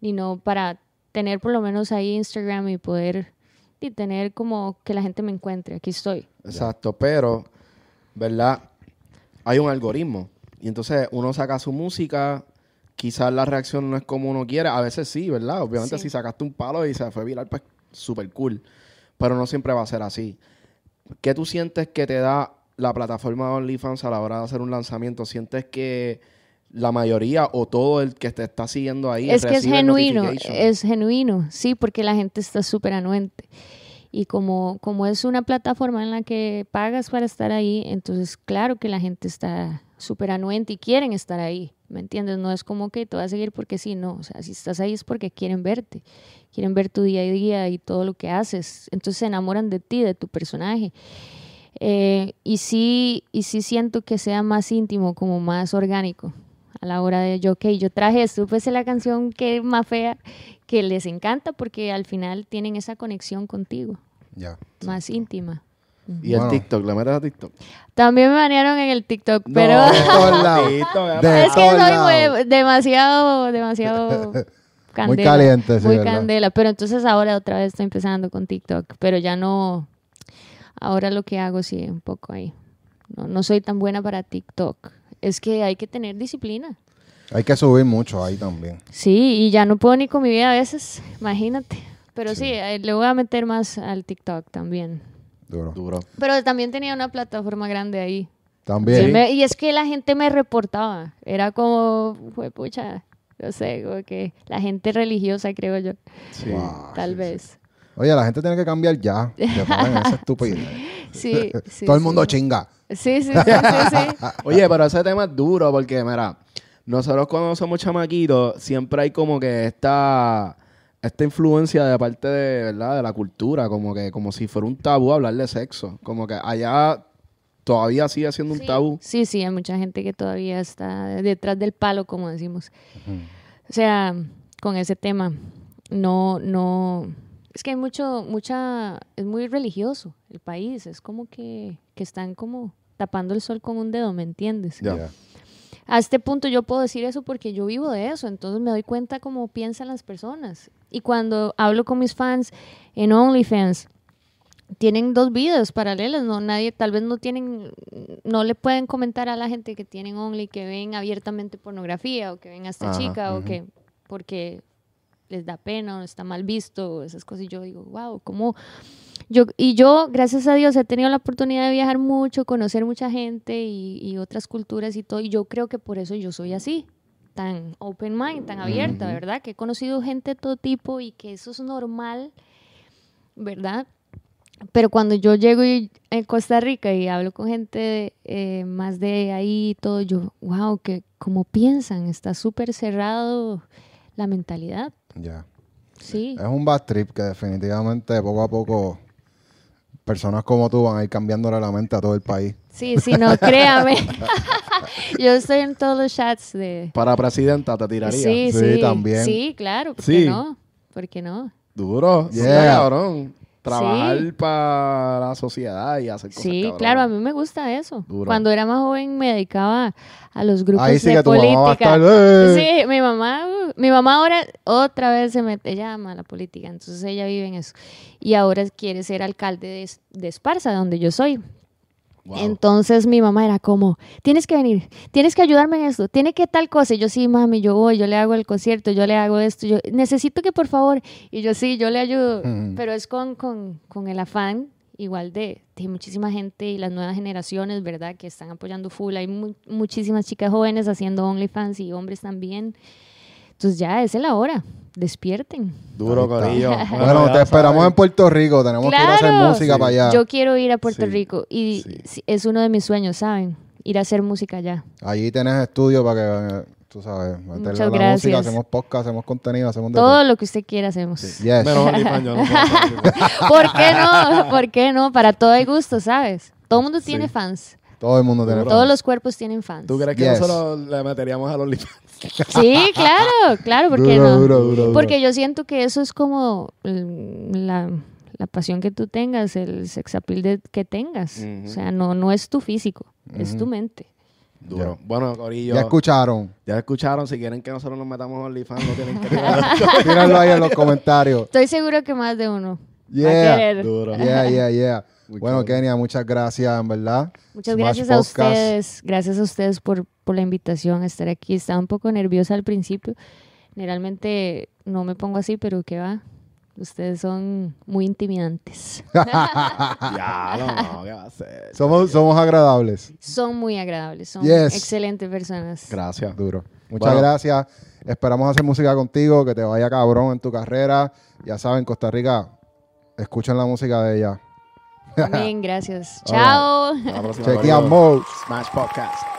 ni no para tener por lo menos ahí Instagram y poder y tener como que la gente me encuentre, aquí estoy. Exacto, pero, ¿verdad? Hay un algoritmo. Y entonces uno saca su música, quizás la reacción no es como uno quiere. A veces sí, ¿verdad? Obviamente Sí. si sacaste un palo y se fue viral, pues súper cool. Pero no siempre va a ser así. ¿Qué tú sientes que te da la plataforma OnlyFans a la hora de hacer un lanzamiento? ¿Sientes que la mayoría o todo el que te está siguiendo ahí Es que es genuino, es genuino, sí, porque la gente está súper anuente. Y como, como es una plataforma en la que pagas para estar ahí, entonces claro que la gente está súper anuente y quieren estar ahí, ¿me entiendes? No es como que te vas a seguir porque sí, no, o sea, si estás ahí es porque quieren verte, quieren ver tu día a día y todo lo que haces, entonces se enamoran de ti, de tu personaje. Eh, y sí, y sí siento que sea más íntimo, como más orgánico a la hora de yo, ok, yo traje esto, pues es la canción que es más fea, que les encanta porque al final tienen esa conexión contigo, Ya. más íntima. Y el Bueno. TikTok, ¿le metes a TikTok? También me banearon en el TikTok, pero No, De (laughs) todos lados. TikTok, ya De es que soy muy- demasiado, demasiado (laughs) candela. caliente, sí, Muy ¿verdad? candela, pero entonces ahora otra vez estoy empezando con TikTok, pero ya no, ahora lo que hago sí, un poco ahí. No, no soy tan buena para TikTok. Es que hay que tener disciplina. Hay que subir mucho ahí también. Sí, y ya no puedo ni con mi vida a veces, imagínate. Pero sí, eh, le voy a meter más al TikTok también. Duro. Duro. Pero también tenía una plataforma grande ahí. También. Sí, me- y es que la gente me reportaba. Era como, fue pucha, no sé, como que la gente religiosa, creo yo, Sí. Wow. tal vez. Oye, la gente tiene que cambiar ya. Que (laughs) paren esa estupidez. Sí, sí. Todo el sí. mundo chinga. Sí, sí, sí, sí, sí. (laughs) Oye, pero ese tema es duro porque, mira, nosotros cuando somos chamaquitos siempre hay como que esta, esta influencia de parte de, ¿verdad? de la cultura, como que como si fuera un tabú hablar de sexo. Como que allá todavía sigue siendo un tabú. Sí, sí, hay mucha gente que todavía está detrás del palo, como decimos. O sea, con ese tema, no, no, es que hay mucho, mucha, es muy religioso el país, es como que, que están como tapando el sol con un dedo, ¿me entiendes? Ya. A este punto yo puedo decir eso porque yo vivo de eso, entonces me doy cuenta cómo piensan las personas. Y cuando hablo con mis fans en OnlyFans, tienen dos vidas paralelas, no nadie tal vez no tienen no le pueden comentar a la gente que tienen Only que ven abiertamente pornografía o que ven a esta Ajá, chica o que porque les da pena o está mal visto esas cosas y yo digo, wow, cómo yo, y yo, gracias a Dios, he tenido la oportunidad de viajar mucho, conocer mucha gente y, y otras culturas y todo. Y yo creo que por eso yo soy así, tan open mind, tan abierta, ¿verdad? Que he conocido gente de todo tipo y que eso es normal, ¿verdad? Pero cuando yo llego y- en Costa Rica y hablo con gente eh, más de ahí y todo, yo, wow, que como piensan, está súper cerrado la mentalidad. Ya. Sí. Es un bad trip que definitivamente poco a poco personas como tú van a ir cambiándole la mente a todo el país. Sí, sí, no, créame. (laughs) Yo estoy en todos los chats de... Para presidenta te tiraría. Sí, Sí, sí. también. Sí, claro, ¿por Sí. qué no? ¿Por qué no? Duro. Sí, Yeah. cabrón. Trabajar Sí. para la sociedad y hacer cosas Sí, claro, a mí me gusta eso. Duro. Cuando era más joven me dedicaba a los grupos Ahí sí de que tu mamá va a política. estar, "Eh". Sí, mi mamá, mi mamá ahora otra vez se mete, ella ama la política, entonces ella vive en eso. Y ahora quiere ser alcalde de, de Esparza, donde yo soy. Wow. Entonces mi mamá era como, tienes que venir, tienes que ayudarme en esto, tiene que tal cosa. Y yo, sí, mami, yo voy, yo le hago el concierto, yo le hago esto, yo necesito que por favor. Y yo, sí, yo le ayudo. Ujú. Pero es con, con, con el afán igual de, de muchísima gente y las nuevas generaciones, ¿verdad? Que están apoyando full. Hay mu- muchísimas chicas jóvenes haciendo OnlyFans y hombres también. Entonces ya es la hora, despierten. Duro. Corillo. (laughs) Bueno, te esperamos en Puerto Rico. Tenemos que ir a hacer Claro. música Sí. para allá. Yo quiero ir a Puerto Sí. Rico y Sí. sí, es uno de mis sueños, ¿saben? Ir a hacer música allá. Allí tenés estudio para que, tú sabes, meterle Muchas la gracias. música. Hacemos podcast, hacemos contenido, hacemos de Todo lo que usted quiera hacemos. todo. Yes. Menos (laughs) no. (laughs) ¿Por qué no? ¿Por qué no? Para todo hay gusto, ¿sabes? Todo el mundo tiene Sí. fans. Todo el mundo tiene Todos fans. los cuerpos tienen fans. ¿Tú crees que Yes. nosotros le meteríamos a los Sí, claro, claro, porque Duro, no. duro, duro, duro. Porque yo siento que eso es como mm, la, la pasión que tú tengas, el sex appeal de- que tengas. Ujú. O sea, no, no es tu físico, es tu mente. Duro. Bueno, Corillo. Ya escucharon. Ya escucharon. Si quieren que nosotros nos metamos en OnlyFans, no tienen que. (laughs) Tírenlo ahí en los comentarios. Estoy seguro que más de uno va a Yeah. querer. Duro. Yeah, yeah, yeah. Muy Bueno, cool. Kenia, muchas gracias, en verdad. Muchas Smash gracias a ustedes, gracias a ustedes por, por la invitación a estar aquí. Estaba un poco nerviosa al principio. Generalmente no me pongo así, pero ¿qué va? Ustedes son muy intimidantes. (laughs) ya, no, no, ¿qué va a hacer? Somos, somos agradables. Son muy agradables, son Yes. excelentes personas. Gracias. Duro. Muchas Bueno. gracias. Esperamos hacer música contigo, que te vaya cabrón en tu carrera. Ya saben, Costa Rica, escuchen la música de ella. Amén, gracias. (laughs) Right. Chao. Próxima, Chequeamos. Smash Podcast.